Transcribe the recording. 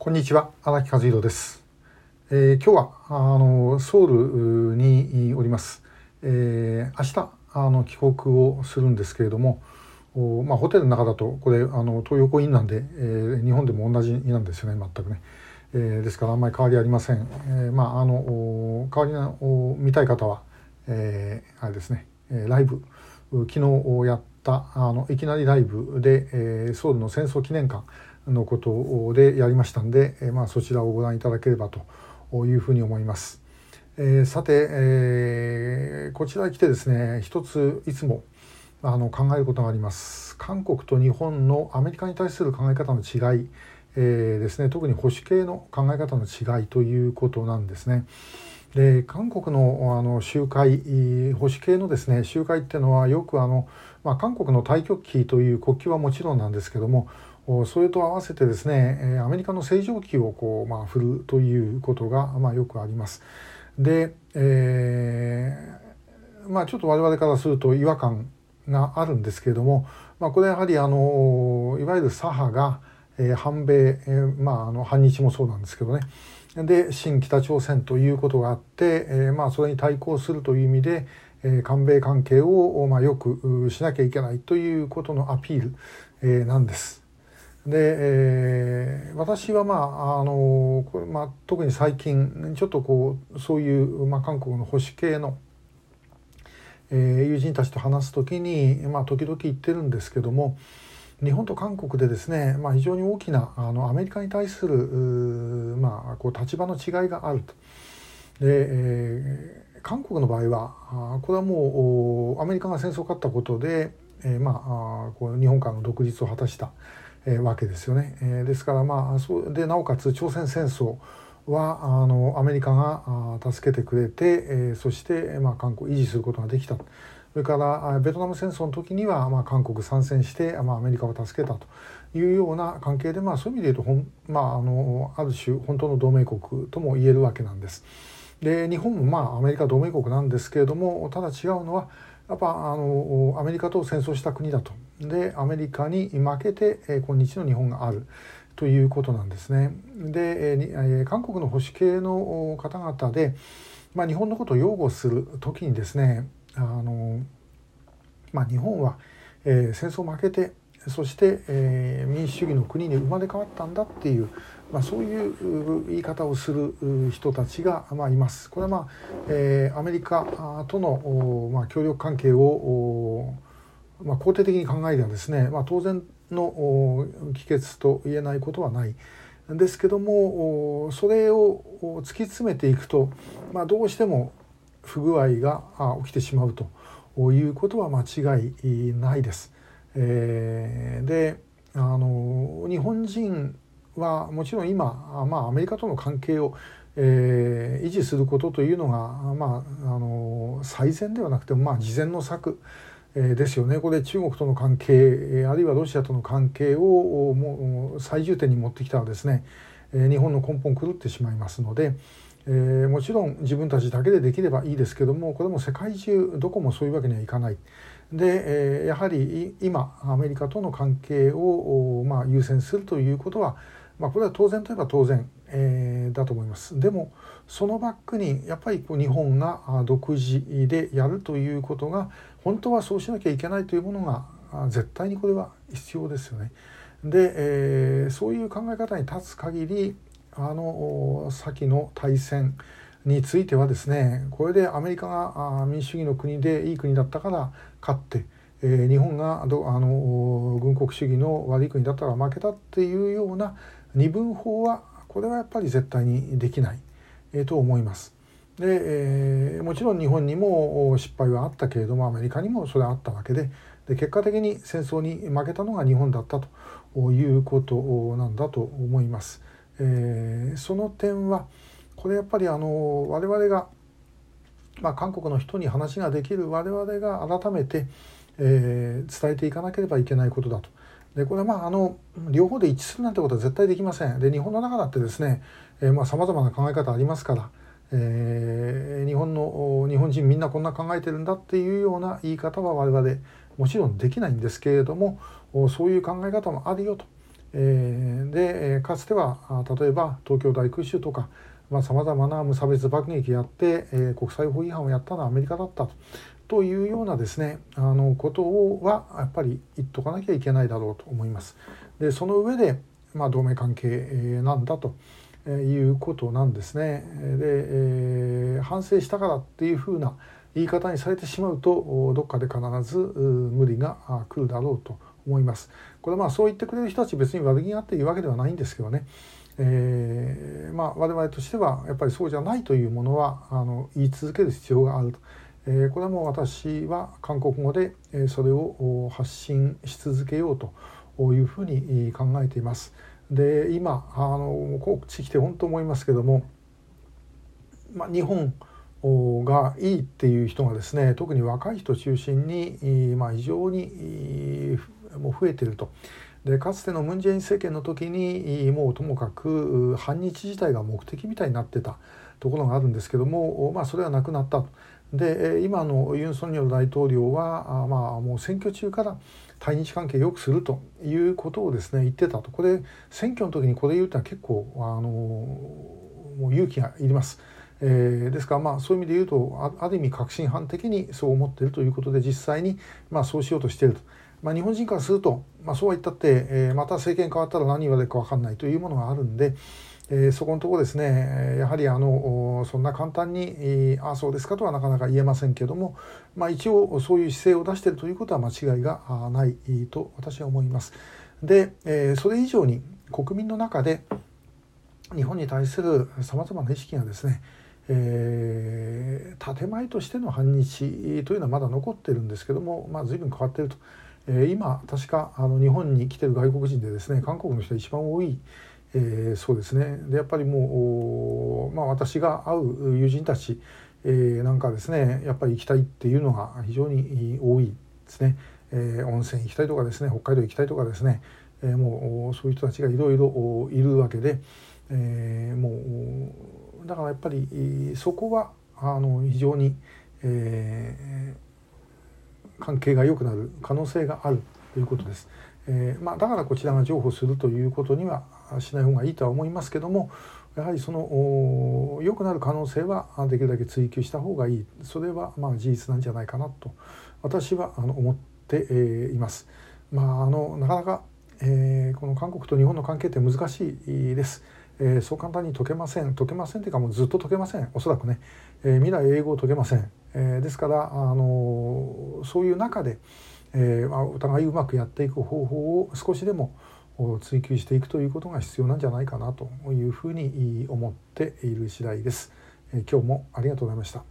こんにちは荒木和弘です、えー、今日はあのソウルにおります、えー、明日あの帰国をするんですけれどもお、まあ、ホテルの中だとこれあの東横インなんで、えー、日本でも同じなんですよね全くね、えー、ですからあんまり変わりありません、えー、まああの代わりの見たい方は、えー、あれですね。ライブ昨日やったあのいきなりライブで、えー、ソウルの戦争記念館のことでやりましたんで、えまあ、そちらをご覧いただければというふうに思います。えー、さて、えー、こちらに来てですね一ついつもあの考えることがあります韓国と日本のアメリカに対する考え方の違い、えー、ですね特に保守系の考え方の違いということなんですね。で韓国のあの集会保守系のですね集会っていうのはよくあの、まあ、韓国の太極旗という国旗はもちろんなんですけどもそれと合わせてですねアメリカの正常期をこう、まあ、振るということが、まあ、よくあります。で、えー、まあ、ちょっと我々からすると違和感があるんですけれども、まあ、これやはりあのいわゆる左派が、えー、反米、えー、まあ、あの反日もそうなんですけどねで新北朝鮮ということがあって、えー、まあ、それに対抗するという意味で、え、韓米関係を、まあ、よくしなきゃいけないということのアピール、え、なんです。で、えー、私はまああのこれ、まあ、特に最近ちょっとこうそういう、まあ、韓国の保守系の、えー、友人たちと話す時に、まあ、時々言ってるんですけども日本と韓国でですね、まあ、非常に大きなあのアメリカに対するまあ、こう立場の違いがあると。で、えー、韓国の場合はこれはもうアメリカが戦争を勝ったことで、えー、まあこう日本からの独立を果たした。えー、わけですよね。えー、ですからまあそうでなおかつ朝鮮戦争はあのアメリカが助けてくれて、えー、そして、まあ、韓国維持することができた。それからベトナム戦争の時には、まあ、韓国参戦して、まあ、アメリカを助けたというような関係で、まあ、そういう意味で言うとほん、まあ、あのある種本当の同盟国とも言えるわけなんです。で日本もまあアメリカ同盟国なんですけれどもただ違うのはやっぱあのアメリカと戦争した国だとでアメリカに負けて、え今日の日本があるということなんですね。で、え韓国の保守系の方々で、まあ、日本のことを擁護する時にですねあの、まあ、日本は、え、戦争負けてそして、えー、民主主義の国に生まれ変わったんだっていう、まあ、そういう言い方をする人たちが、まあ、います。これは、まあえー、アメリカとの、まあ、協力関係をまあ、肯定的に考えればですね、まあ、当然の帰結と言えないことはないですけどもそれを突き詰めていくと、まあ、どうしても不具合が起きてしまうということは間違いないです。えー、であの日本人はもちろん今、まあ、アメリカとの関係を、えー、維持することというのが、まあ、あの最善ではなくても、まあ、事前の策ですよねこれ中国との関係あるいはロシアとの関係をもう最重点に持ってきたらですね日本の根本狂ってしまいますので、えー、もちろん自分たちだけでできればいいですけどもこれも世界中どこもそういうわけにはいかない。で、えー、やはり今アメリカとの関係を、まあ、優先するということは、まあ、これは当然といえば当然、えー、だと思います。でもそのバックにやっぱりこう日本が独自でやるということが本当はそうしなきゃいけないというものが絶対にこれは必要ですよね。で、えー、そういう考え方に立つ限りあの先の大戦についてはですねこれでアメリカが民主主義の国でいい国だったから勝って、日本があの軍国主義の悪い国だったら負けたっていうような二分法はこれはやっぱり絶対にできない。えー、と思います。で、えー、もちろん日本にも失敗はあったけれどもアメリカにもそれはあったわけでで結果的に戦争に負けたのが日本だったということなんだと思います。えー、その点はこれやっぱりあの我々が、まあ、韓国の人に話ができる我々が改めて、えー、伝えていかなければいけないことだと。でこれはまああの両方で一致するなんてことは絶対できません。で日本の中だってですねさまざ、まな考え方ありますから、えー、日本の日本人みんなこんな考えてるんだっていうような言い方は我々もちろんできないんですけれどもそういう考え方もあるよとえー、でかつては例えば東京大空襲とかさまざ、まな無差別爆撃やって、えー、国際法違反をやったのはアメリカだったと。というようなですねあのことをはやっぱり言っとかなきゃいけないだろうと思います。でその上で、まあ、同盟関係なんだということなんですね。で、えー、反省したからっていうふうな言い方にされてしまうとどっかで必ず無理が来るだろうと思います。これはまあそう言ってくれる人たち別に悪気があっていうわけではないんですけどね。えー、まあ我々としてはやっぱりそうじゃないというものはあの言い続ける必要があると。え、これはもう私は韓国語でそれを発信し続けようというふうに考えています。で今あのこっち来て本当思いますけども、まあ、日本がいいっていう人がですね特に若い人中心に、まあ、非常にもう増えていると。でかつてのムン・ジェイン政権の時にもうともかく反日自体が目的みたいになってたところがあるんですけども、まあ、それはなくなった。で今のユン・ソンニョル大統領はまあもう選挙中から対日関係を良くするということをですね言ってたとこれ選挙の時にこれ言うってのは結構あのもう勇気がいります。えー、ですからまあそういう意味で言うとある意味革新犯的にそう思っているということで実際にまあそうしようとしていると。まあ、日本人からすると、まあ、そうは言ったって、えー、また政権変わったら何言われるか分かんないというものがあるんで、えー、そこのところですねやはりあのそんな簡単に、えー、ああそうですかとはなかなか言えませんけども、まあ、一応そういう姿勢を出しているということは間違いがないと私は思います。で、えー、それ以上に国民の中で日本に対するさまざまな意識がですねえー、建前としての反日というのはまだ残ってるんですけども、まあ、随分変わってると、え、今確かあの日本に来てる外国人でですね韓国の人が一番多い、えー、そうですねでやっぱりもう、まあ、私が会う友人たち、えー、なんかですねやっぱり行きたいっていうのが非常に多いですね、えー、温泉行きたいとかですね北海道行きたいとかですね、えー、もうそういう人たちがいろいろいるわけで、えー、もうだからやっぱりそこはあの非常に、えー、関係が良くなる可能性があるということです。えーまあ、だからこちらが譲歩するということにはしない方がいいとは思いますけどもやはりその良くなる可能性はできるだけ追求した方がいい。それはまあ事実なんじゃないかなと私はあの思っています。まあ、あのなかなか、えー、この韓国と日本の関係って難しいです。えー、そう簡単に解けません。解けませんというかもうずっと解けません。おそらくね、えー、未来英語を解けません、えー、ですから、あのそういう中で、えー、お互いうまくやっていく方法を少しでも追求していくということが必要なんじゃないかなというふうに思っている次第です。え今日もありがとうございました。